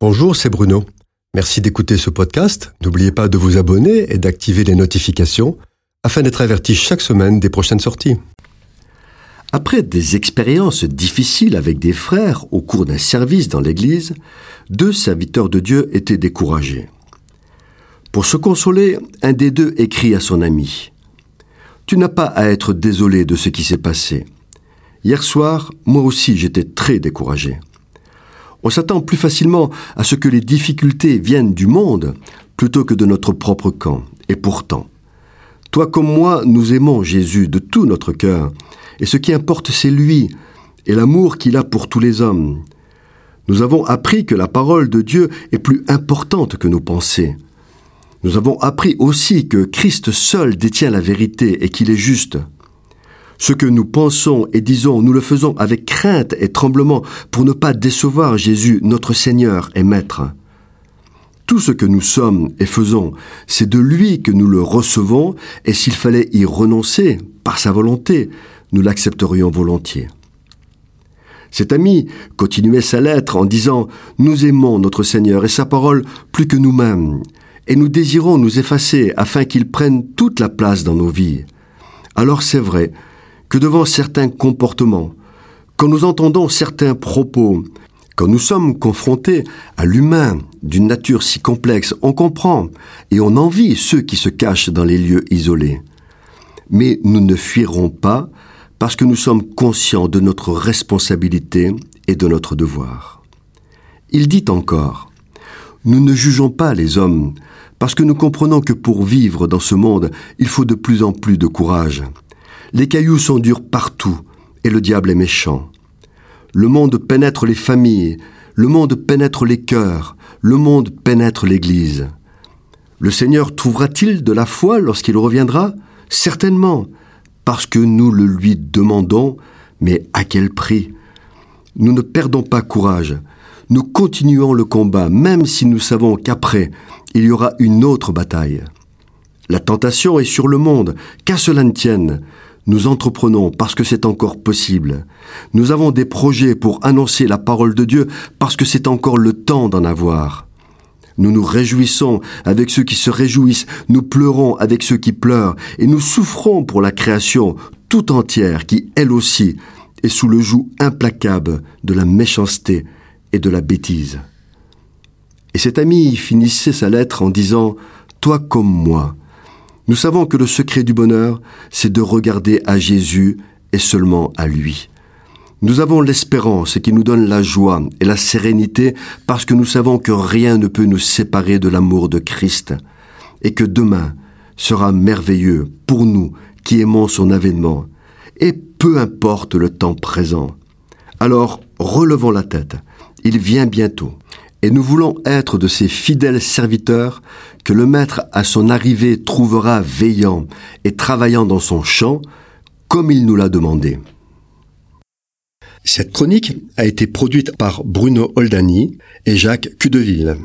Bonjour, c'est Bruno. Merci d'écouter ce podcast. N'oubliez pas de vous abonner et d'activer les notifications afin d'être averti chaque semaine des prochaines sorties. Après des expériences difficiles avec des frères au cours d'un service dans l'Église, deux serviteurs de Dieu étaient découragés. Pour se consoler, un des deux écrit à son ami Tu n'as pas à être désolé de ce qui s'est passé. Hier soir, moi aussi j'étais très découragé. On s'attend plus facilement à ce que les difficultés viennent du monde plutôt que de notre propre camp. Et pourtant, toi comme moi, nous aimons Jésus de tout notre cœur, et ce qui importe, c'est lui, et l'amour qu'il a pour tous les hommes. Nous avons appris que la parole de Dieu est plus importante que nos pensées. Nous avons appris aussi que Christ seul détient la vérité et qu'il est juste. Ce que nous pensons et disons, nous le faisons avec crainte et tremblement pour ne pas décevoir Jésus, notre Seigneur et Maître. Tout ce que nous sommes et faisons, c'est de lui que nous le recevons, et s'il fallait y renoncer, par sa volonté, nous l'accepterions volontiers. Cet ami continuait sa lettre en disant Nous aimons notre Seigneur et sa parole plus que nous-mêmes, et nous désirons nous effacer afin qu'il prenne toute la place dans nos vies. Alors c'est vrai, que devant certains comportements, quand nous entendons certains propos, quand nous sommes confrontés à l'humain d'une nature si complexe, on comprend et on envie ceux qui se cachent dans les lieux isolés. Mais nous ne fuirons pas parce que nous sommes conscients de notre responsabilité et de notre devoir. Il dit encore, Nous ne jugeons pas les hommes, parce que nous comprenons que pour vivre dans ce monde, il faut de plus en plus de courage. Les cailloux sont durs partout, et le diable est méchant. Le monde pénètre les familles, le monde pénètre les cœurs, le monde pénètre l'Église. Le Seigneur trouvera-t-il de la foi lorsqu'il reviendra? Certainement, parce que nous le lui demandons, mais à quel prix? Nous ne perdons pas courage, nous continuons le combat, même si nous savons qu'après, il y aura une autre bataille. La tentation est sur le monde, qu'à cela ne tienne. Nous entreprenons parce que c'est encore possible. Nous avons des projets pour annoncer la parole de Dieu parce que c'est encore le temps d'en avoir. Nous nous réjouissons avec ceux qui se réjouissent, nous pleurons avec ceux qui pleurent, et nous souffrons pour la création tout entière qui, elle aussi, est sous le joug implacable de la méchanceté et de la bêtise. Et cet ami finissait sa lettre en disant Toi comme moi, nous savons que le secret du bonheur, c'est de regarder à Jésus et seulement à lui. Nous avons l'espérance qui nous donne la joie et la sérénité parce que nous savons que rien ne peut nous séparer de l'amour de Christ et que demain sera merveilleux pour nous qui aimons son avènement et peu importe le temps présent. Alors relevons la tête, il vient bientôt et nous voulons être de ces fidèles serviteurs que le Maître à son arrivée trouvera veillant et travaillant dans son champ, comme il nous l'a demandé. Cette chronique a été produite par Bruno Oldani et Jacques Cudeville.